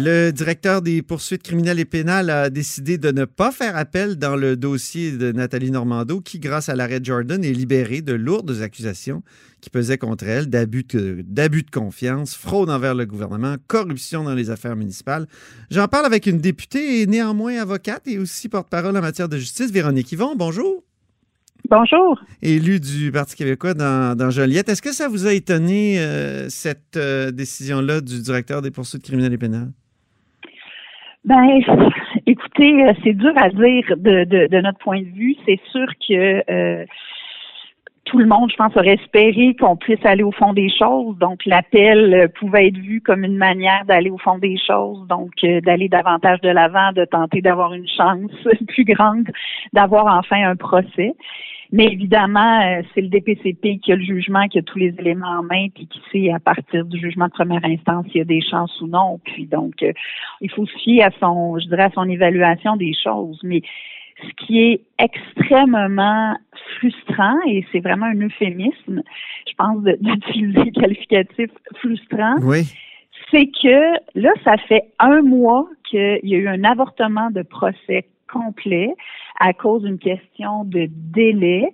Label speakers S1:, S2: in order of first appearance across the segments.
S1: Le directeur des poursuites criminelles et pénales a décidé de ne pas faire appel dans le dossier de Nathalie Normando, qui, grâce à l'arrêt Jordan, est libérée de lourdes accusations qui pesaient contre elle d'abus de, d'abus de confiance, fraude envers le gouvernement, corruption dans les affaires municipales. J'en parle avec une députée et néanmoins avocate et aussi porte-parole en matière de justice, Véronique Yvon. Bonjour.
S2: Bonjour.
S1: Élue du Parti québécois dans, dans Joliette. Est-ce que ça vous a étonné, euh, cette euh, décision-là du directeur des poursuites criminelles et pénales?
S2: Ben, écoutez, euh, c'est dur à dire de, de, de notre point de vue. C'est sûr que euh, tout le monde, je pense, aurait espéré qu'on puisse aller au fond des choses. Donc, l'appel euh, pouvait être vu comme une manière d'aller au fond des choses, donc d'aller davantage de l'avant, de tenter d'avoir une chance plus grande d'avoir enfin un procès. Mais évidemment, euh, c'est le DPCP qui a le jugement, qui a tous les éléments en main, puis qui sait à partir du jugement de première instance s'il y a des chances ou non. Puis donc, euh, il faut se fier à son, je dirais, à son évaluation des choses. Mais ce qui est extrêmement frustrant, et c'est vraiment un euphémisme, je pense, d'utiliser le qualificatif frustrant,
S1: Oui.
S2: c'est que là, ça fait un mois qu'il y a eu un avortement de procès complet à cause d'une question de délai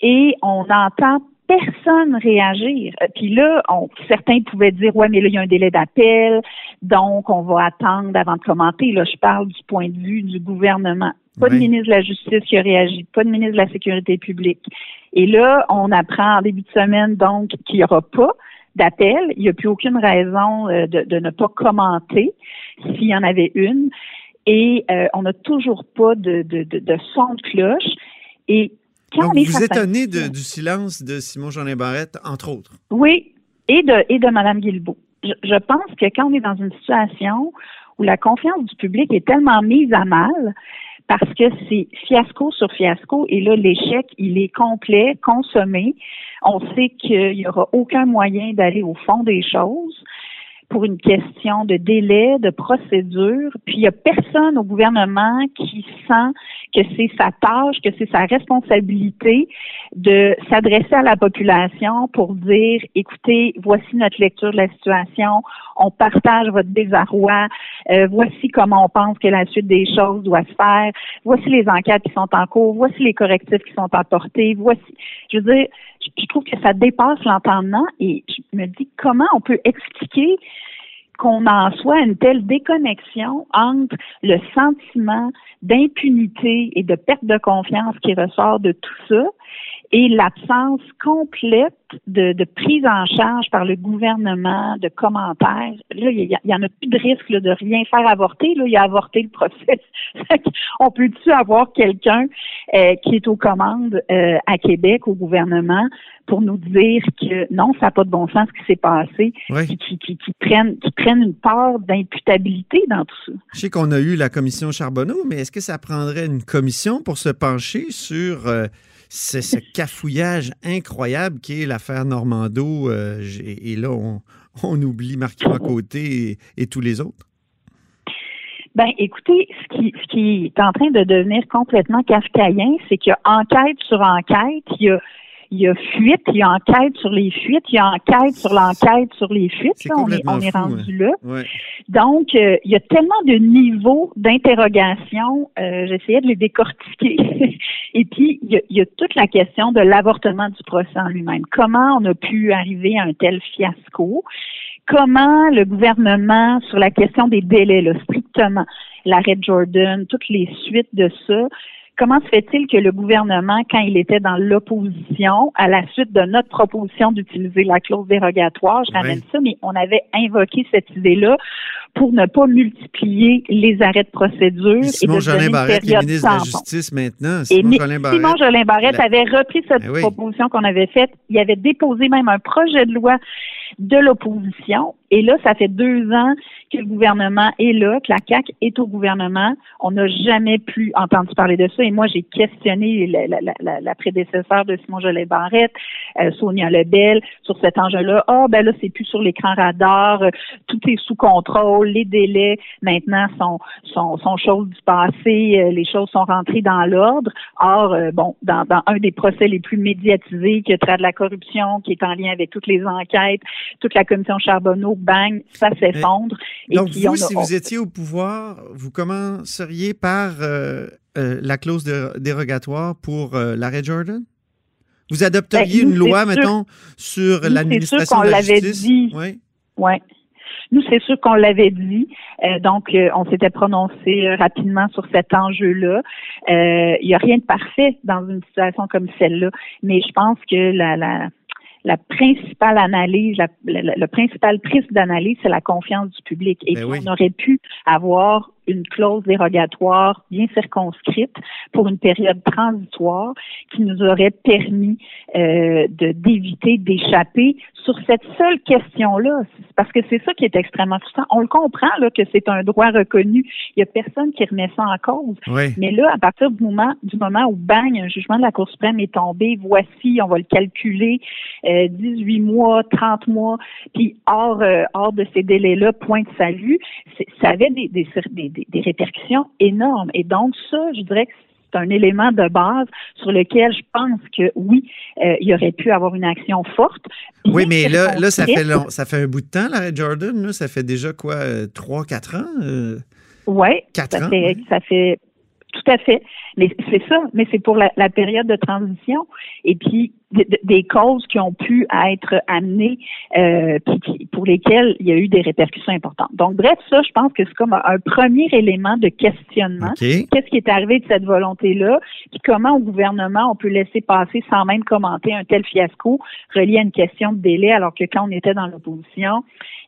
S2: et on n'entend personne réagir. Puis là, on, certains pouvaient dire ouais, mais là il y a un délai d'appel, donc on va attendre avant de commenter. Là, je parle du point de vue du gouvernement. Pas de ministre de la Justice qui a réagi, pas de ministre de la Sécurité publique. Et là, on apprend en début de semaine donc qu'il n'y aura pas d'appel. Il n'y a plus aucune raison euh, de, de ne pas commenter s'il y en avait une. Et euh, on n'a toujours pas de, de, de, de son de cloche. Et quand
S1: Donc,
S2: on est
S1: vous étonnez de- du silence de Simon Jeanin Barrette, entre autres?
S2: Oui, et de, et de Mme Guilbeault. Je, je pense que quand on est dans une situation où la confiance du public est tellement mise à mal, parce que c'est fiasco sur fiasco, et là, l'échec, il est complet, consommé. On sait qu'il n'y aura aucun moyen d'aller au fond des choses pour une question de délai, de procédure. Puis il n'y a personne au gouvernement qui sent que c'est sa tâche, que c'est sa responsabilité de s'adresser à la population pour dire, écoutez, voici notre lecture de la situation, on partage votre désarroi, euh, voici comment on pense que la suite des choses doit se faire, voici les enquêtes qui sont en cours, voici les correctifs qui sont apportés, voici, je veux dire, je, trouve que ça dépasse l'entendement et je me dis comment on peut expliquer qu'on en soit une telle déconnexion entre le sentiment d'impunité et de perte de confiance qui ressort de tout ça et l'absence complète de, de, prise en charge par le gouvernement, de commentaires. Là, il y, en a plus de risque là, de rien faire avorter. Là, il a avorté le procès. On peut-tu avoir quelqu'un euh, qui est aux commandes euh, à Québec, au gouvernement, pour nous dire que non, ça n'a pas de bon sens ce qui s'est passé,
S1: Oui.
S2: qui, qui, qui, qui, prennent, qui prennent une part d'imputabilité dans tout ça?
S1: Je sais qu'on a eu la commission Charbonneau, mais est-ce que ça prendrait une commission pour se pencher sur euh, ce, ce, cafouillage incroyable qui est l'affaire Normando? Euh, et, là, on, on oublie Marc-Yvan Côté et, et, tous les autres.
S2: Ben, écoutez, ce qui, ce qui est en train de devenir complètement kafkaïen, c'est qu'il y a enquête sur enquête, il y a il y a fuite, il y a enquête sur les fuites, il y a enquête sur l'enquête sur les fuites.
S1: Là,
S2: on est, on est
S1: fou,
S2: rendu
S1: hein.
S2: là.
S1: Ouais.
S2: Donc, euh, il y a tellement de niveaux d'interrogation. Euh, J'essayais de les décortiquer. Et puis, il y, a, il y, a, toute la question de l'avortement du procès en lui-même. Comment on a pu arriver à un tel fiasco? Comment le gouvernement, sur la question des délais, là, strictement, l'arrêt Jordan, toutes les suites de ça, comment se fait-il que le gouvernement, quand il était dans l'opposition, à la suite de notre proposition d'utiliser la clause dérogatoire, je ramène oui. ça, mais on avait invoqué cette idée-là pour ne pas multiplier les arrêts de procédure.
S1: Et Simon
S2: et de
S1: Jolin Barrette, qui est ministre de la Justice maintenant. Simon
S2: et
S1: Jolin Barrette,
S2: Simon Jolin Barrette
S1: la...
S2: avait repris cette
S1: oui.
S2: proposition qu'on avait faite. Il avait déposé même un projet de loi de l'opposition. Et là, ça fait deux ans que le gouvernement est là, que la CAQ est au gouvernement. On n'a jamais plus entendu parler de ça. Et moi, j'ai questionné la, la, la, la, prédécesseur de Simon Jolet Barrette, euh, Sonia Lebel, sur cet enjeu-là. Ah, oh, ben là, c'est plus sur l'écran radar, tout est sous contrôle, contrôle, les délais maintenant sont, sont, sont choses du passé, euh, les choses sont rentrées dans l'ordre. Or, euh, bon, dans, dans, un des procès les plus médiatisés qui a trait de la corruption, qui est en lien avec toutes les enquêtes, toute la commission Charbonneau, bang, ça s'effondre.
S1: Donc, vous, si vous étiez au pouvoir, vous commenceriez par euh, la clause dérogatoire pour l'arrêt Jordan? Vous adopteriez ben, une loi, mettons, sur l'administration de la justice?
S2: Dit. Oui. Ouais. Nous, c'est sûr qu'on l'avait dit. Euh, donc, euh, on s'était prononcé euh, rapidement sur cet enjeu-là. Il n'y a rien de parfait dans une situation comme celle-là, mais je pense que la, la, la principale analyse, la, le principal prisme d'analyse, c'est la confiance du public. Et ben on aurait pu avoir une clause dérogatoire bien circonscrite pour une période transitoire qui nous aurait permis euh, de d'éviter d'échapper sur cette seule question-là. Parce que c'est ça qui est extrêmement frustrant. On le comprend là que c'est un droit reconnu. Il y a personne qui remet ça en cause. Mais là, à partir du moment du moment où bang, un jugement de la Cour suprême est tombé, voici, on va le calculer, euh, 18 mois, 30 mois, puis hors euh, hors de ces délais-là, point de salut, ça avait des, des, des des, répercussions énormes. Et donc, ça, je dirais que c'est un élément de base sur lequel je pense que oui, euh, il y aurait pu avoir une action forte.
S1: Oui, mais là, là ça, fait ça fait un bout de temps, l'arrêt Jordan. Là, ça fait déjà quoi, euh, trois, quatre ans? Euh,
S2: oui, ça, Fait, ça fait tout à fait. Mais c'est ça, mais c'est pour la, période de transition et puis des causes qui ont pu être amenées euh, pour lesquelles il y a eu des répercussions importantes. Donc bref, ça, je pense que c'est comme un, premier élément de questionnement. Qu'est-ce qui est arrivé de cette volonté-là? Puis comment au gouvernement on peut laisser passer sans même commenter un tel fiasco relié à une question de délai alors que quand on était dans l'opposition,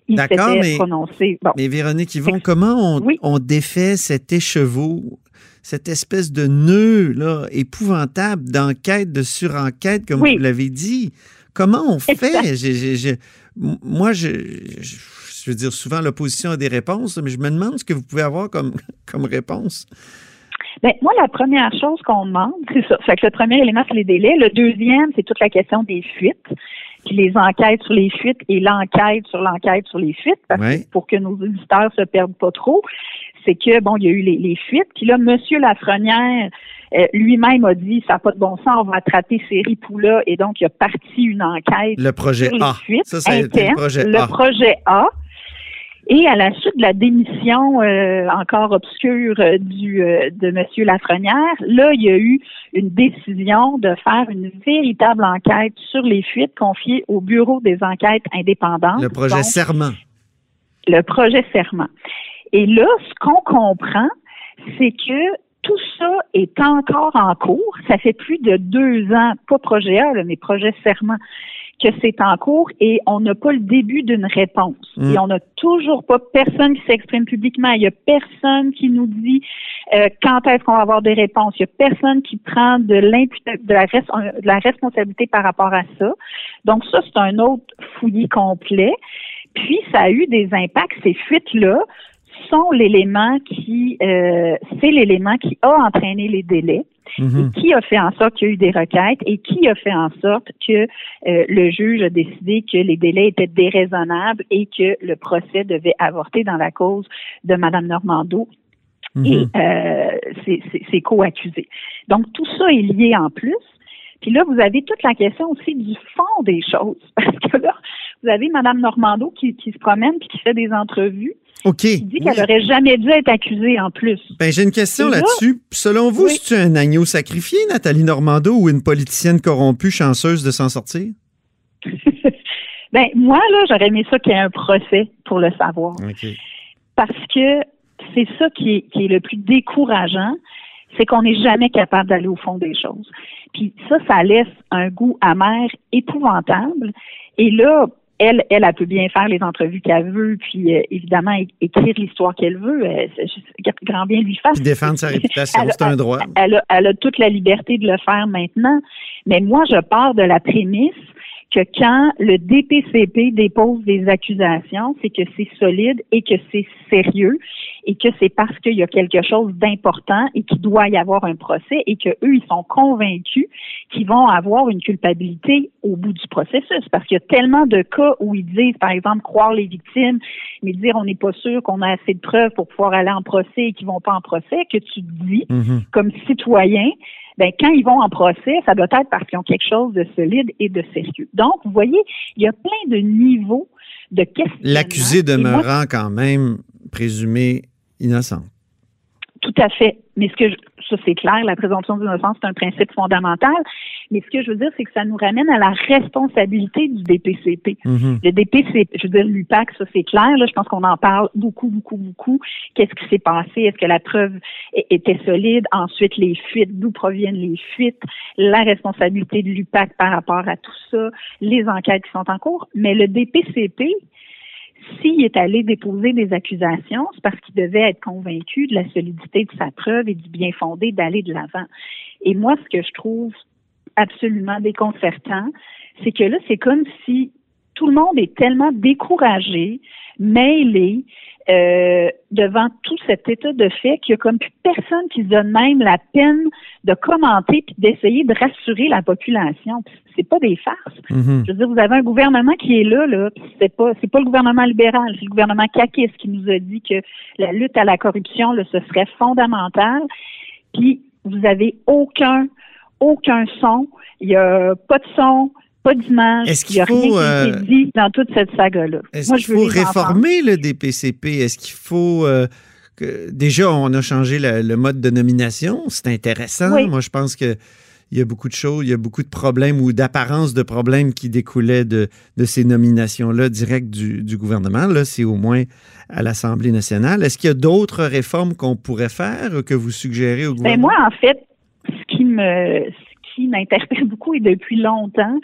S2: il s'était prononcé.
S1: Mais Véronique Yvon, comment on, on défait cet écheveau cette espèce de nœud là, épouvantable d'enquête, de surenquête, comme vous l'avez dit. Comment on fait? moi, je, je, veux dire, souvent, l'opposition a des réponses, mais je me demande ce que vous pouvez avoir comme, comme réponse.
S2: Bien, moi, la première chose qu'on demande, c'est ça. Fait que le premier élément, c'est les délais. Le deuxième, c'est toute la question des fuites puis les enquêtes sur les fuites et l'enquête sur l'enquête sur les fuites, pour que nos auditeurs se perdent pas trop c'est que, bon, il y a eu les, fuites. Puis là, M. Lafrenière, euh, lui-même a dit, ça n'a pas de bon sens, on va attraper ces ripoux-là. Et donc, il a parti une enquête
S1: le projet
S2: sur les
S1: A.
S2: fuites
S1: ça, le projet
S2: le
S1: A.
S2: projet A. Et à la suite de la démission euh, encore obscure euh, du de M. Lafrenière, là, il y a eu une décision de faire une véritable enquête sur les fuites confiées au Bureau des enquêtes indépendantes.
S1: Le projet Serment.
S2: Le projet Serment. Et là, ce qu'on comprend, c'est que tout ça est encore en cours. Ça fait plus de deux ans, pas projet A, mais projet serment, que c'est en cours et on n'a pas le début d'une réponse. Mm. Et on n'a toujours pas personne qui s'exprime publiquement. Il y a personne qui nous dit euh, quand est-ce qu'on va avoir des réponses. Il y a personne qui prend de, de, la, de la responsabilité par rapport à ça. Donc ça, c'est un autre fouillis complet. Puis, ça a eu des impacts, ces fuites-là, sont l'élément qui, euh, c'est l'élément qui a entraîné les délais. Mhm. Et qui a fait en sorte qu'il y a eu des requêtes et qui a fait en sorte que euh, le juge a décidé que les délais étaient déraisonnables et que le procès devait avorter dans la cause de Mme Normando mhm. et euh, ses, co-accusés. Donc tout ça est lié en plus. Puis là, vous avez toute la question aussi du fond des choses. Parce que là, vous avez Mme Normando qui, qui se promène puis qui fait des entrevues
S1: OK.
S2: Il dit qu'elle n'aurait jamais dû être accusée en plus.
S1: Ben, j'ai une question là-dessus. Selon vous, c'est-tu un agneau sacrifié, Nathalie Normando, ou une politicienne corrompue chanceuse de s'en sortir?
S2: ben, moi, là, j'aurais aimé ça qu'il y ait un procès pour le savoir. Parce que c'est ça qui est, le plus décourageant, c'est qu'on n'est jamais capable d'aller au fond des choses. Puis ça, ça laisse un goût amer épouvantable. Et là, elle, elle, a peut bien faire les entrevues qu'elle veut, puis euh, évidemment écrire l'histoire qu'elle veut. Euh, grand bien lui fasse.
S1: défendre sa réputation, c'est un droit.
S2: Elle a, elle a toute la liberté de le faire maintenant. Mais moi, je pars de la prémisse que quand le DPCP dépose des accusations, c'est que c'est solide et que c'est sérieux et que c'est parce qu'il y a quelque chose d'important et qu'il doit y avoir un procès et que eux, ils sont convaincus qu'ils vont avoir une culpabilité au bout du processus. Parce qu'il y a tellement de cas où ils disent, par exemple, croire les victimes, mais dire on n'est pas sûr qu'on a assez de preuves pour pouvoir aller en procès et qu'ils vont pas en procès, que tu dis,
S1: Mhm.
S2: comme citoyen, ben, quand ils vont en procès, ça doit être parce qu'ils ont quelque chose de solide et de sérieux. Donc, vous voyez, il y a plein de niveaux de questions.
S1: L'accusé demeurant quand même présumé innocent.
S2: Tout à fait. Mais ce que je, ça c'est clair, la présomption d'innocence c'est un principe fondamental. Mais ce que je veux dire, c'est que ça nous ramène à la responsabilité du DPCP.
S1: Mhm.
S2: Le DPCP, je veux dire l'UPAC, ça c'est clair. Là, je pense qu'on en parle beaucoup, beaucoup, beaucoup. Qu'est-ce qui s'est passé? Est-ce que la preuve était solide? Ensuite, les fuites, d'où proviennent les fuites? La responsabilité de l'UPAC par rapport à tout ça, les enquêtes qui sont en cours? Mais le DPCP, s'il est allé déposer des accusations, c'est parce qu'il devait être convaincu de la solidité de sa preuve et du bien fondé d'aller de l'avant. Et moi, ce que je trouve absolument déconcertant, c'est que là, c'est comme si tout le monde est tellement découragé, mêlé, euh, devant tout cet état de fait qu'il y a comme plus personne qui se donne même la peine de commenter puis d'essayer de rassurer la population. C'est pas des farces.
S1: Mhm.
S2: Je veux dire, vous avez un gouvernement qui est là, là, c'est pas c'est pas le gouvernement libéral, c'est le gouvernement caquiste qui nous a dit que la lutte à la corruption, là, ce serait fondamental. Puis vous avez aucun aucun son, il y a pas de son, pas d'image,
S1: Est-ce
S2: il y a
S1: qu'il
S2: rien
S1: faut,
S2: qui a été
S1: euh,
S2: dit dans toute cette saga-là.
S1: Est-ce
S2: Moi,
S1: qu'il faut réformer le DPCP? Est-ce qu'il faut... euh, que- déjà, on a changé le, le mode de nomination. C'est intéressant.
S2: Oui.
S1: Moi, je pense que il y a beaucoup de choses, il y a beaucoup de problèmes ou d'apparence de problèmes qui découlaient de, de ces nominations-là directes du, du gouvernement. Là, c'est au moins à l'Assemblée nationale. Est-ce qu'il y a d'autres réformes qu'on pourrait faire, que vous suggérez au
S2: Ben
S1: gouvernement?
S2: moi, en fait, ce qui me ce qui m'interpelle beaucoup et depuis longtemps,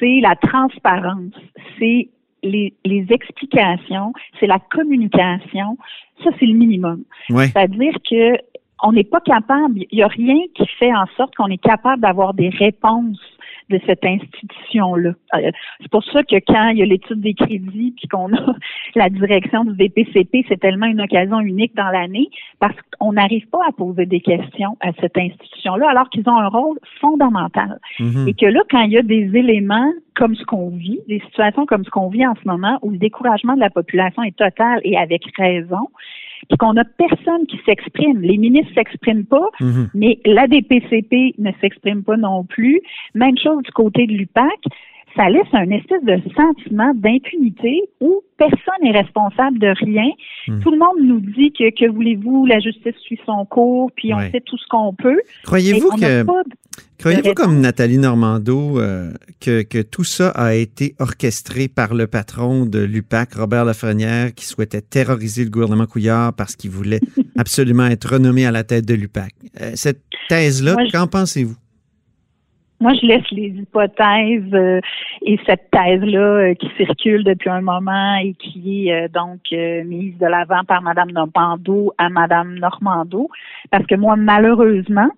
S2: c'est la transparence, c'est les, les explications, c'est la communication. Ça, c'est le minimum.
S1: Ouais.
S2: C'est-à-dire que on n'est pas capable, il n'y a rien qui fait en sorte qu'on est capable d'avoir des réponses de cette institution-là. Euh, C'est pour ça que quand il y a l'étude des crédits puis qu'on a la direction du DPCP, c'est tellement une occasion unique dans l'année parce qu'on n'arrive pas à poser des questions à cette institution-là alors qu'ils ont un rôle fondamental.
S1: Mhm.
S2: Et que là, quand il y a des éléments comme ce qu'on vit, des situations comme ce qu'on vit en ce moment, où le découragement de la population est total et avec raison, puis qu'on a personne qui s'exprime. Les ministres s'expriment pas,
S1: Mhm.
S2: mais la DPCP ne s'exprime pas non plus. Même chose du côté de l'UPAC. Ça laisse un espèce de sentiment d'impunité où personne n'est responsable de rien.
S1: Hmm.
S2: Tout le monde nous dit que, que voulez-vous, la justice suit son cours, puis on
S1: Ouais.
S2: fait tout ce qu'on peut.
S1: Croyez-vous que... Croyez-vous comme Nathalie Normando euh, que, que tout ça a été orchestré par le patron de l'UPAC, Robert Lafrenière, qui souhaitait terroriser le gouvernement Couillard parce qu'il voulait absolument être renommé à la tête de l'UPAC? Euh, cette thèse-là, qu'en pensez-vous?
S2: Moi, je laisse les hypothèses euh, et cette thèse-là euh, qui circule depuis un moment et qui est euh, donc euh, mise de l'avant par Mme Normando à Mme Normando, parce que moi, malheureusement,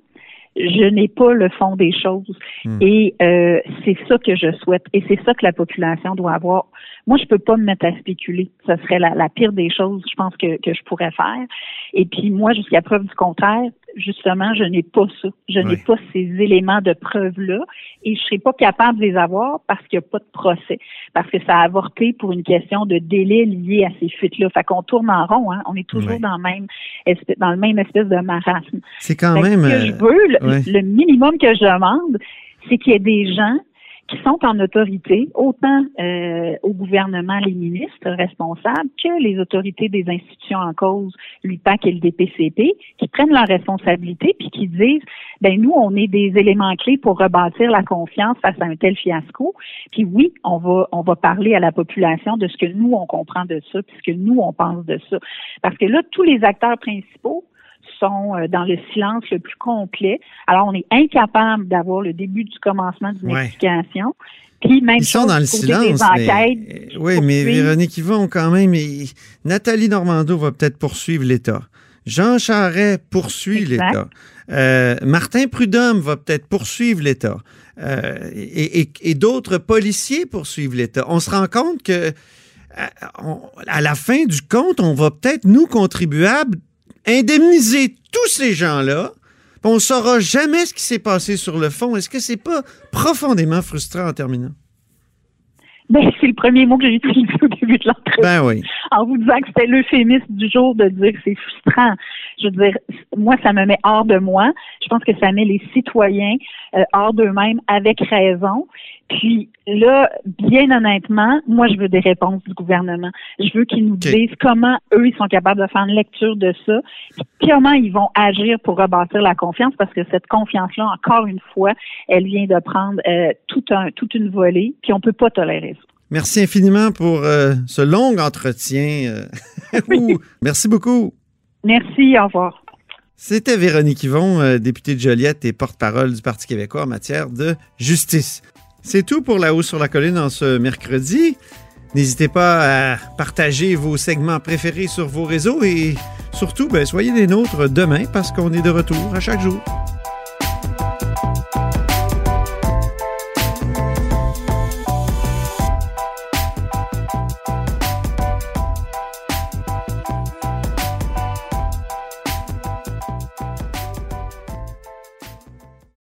S2: je n'ai pas le fond des choses.
S1: Hmm.
S2: Et euh, c'est ça que je souhaite. Et c'est ça que la population doit avoir. Moi, je peux pas me mettre à spéculer. Ce serait la, la pire des choses, je pense, que, que je pourrais faire. Et puis, moi, jusqu'à preuve du contraire, justement, je n'ai pas ça. Je n'ai pas ces éléments de preuve-là. Et je serai pas capable de les avoir parce qu'il n'y a pas de procès. Parce que ça a avorté pour une question de délai lié à ces fuites-là. Fait qu'on tourne en rond, hein. On est toujours dans le même espèce, dans le même espèce de marasme.
S1: C'est quand
S2: Fait
S1: même...
S2: Ce que
S1: euh,
S2: je veux, le,
S1: ouais.
S2: le minimum que je demande, c'est qu'il y ait des gens qui sont en autorité, autant euh, au gouvernement, les ministres responsables, que les autorités des institutions en cause, l'UPAC et le DPCP, qui prennent leurs responsabilités puis qui disent, ben nous, on est des éléments clés pour rebâtir la confiance face à un tel fiasco. Puis oui, on va on va parler à la population de ce que nous on comprend de ça, puis ce que nous on pense de ça, parce que là, tous les acteurs principaux sont euh, dans le silence le plus complet. Alors, on est incapable d'avoir le début du commencement d'une
S1: Ouais.
S2: explication. Puis même
S1: Ils sont dans le silence.
S2: enquêtes.
S1: Mais, oui, mais. Véronique Yvon, quand même, et Nathalie Normando va peut-être poursuivre l'État. Jean Charest poursuit l'État. Euh, Martin Prudhomme va peut-être poursuivre l'État. Euh, et et- et d'autres policiers poursuivent l'État. On se rend compte que à la fin du compte, on va peut-être, nous, contribuables, indemniser tous ces gens-là. On ne saura jamais ce qui s'est passé sur le fond. Est-ce que c'est pas profondément frustrant en terminant?
S2: Ben, c'est le premier mot que j'ai utilisé au début de l'entrevue.
S1: Ben oui.
S2: En vous disant que c'était l'euphémisme du jour de dire que c'est frustrant. Je veux dire, moi, ça me met hors de moi. Je pense que ça met les citoyens euh, hors d'eux-mêmes avec raison. Puis là, bien honnêtement, moi, je veux des réponses du gouvernement. Je veux qu'ils nous disent comment eux, ils sont capables de faire une lecture de ça, puis comment ils vont agir pour rebâtir la confiance, parce que cette confiance-là, encore une fois, elle vient de prendre euh, tout un, toute une volée, puis on peut pas tolérer ça.
S1: Merci infiniment pour euh, ce long entretien. Euh, merci beaucoup.
S2: Merci, au revoir.
S1: C'était Véronique Yvon, députée de Joliette et porte-parole du Parti québécois en matière de justice. C'est tout pour La hausse sur la Colline en ce mercredi. N'hésitez pas à partager vos segments préférés sur vos réseaux et surtout, ben, soyez des nôtres demain parce qu'on est de retour à chaque jour.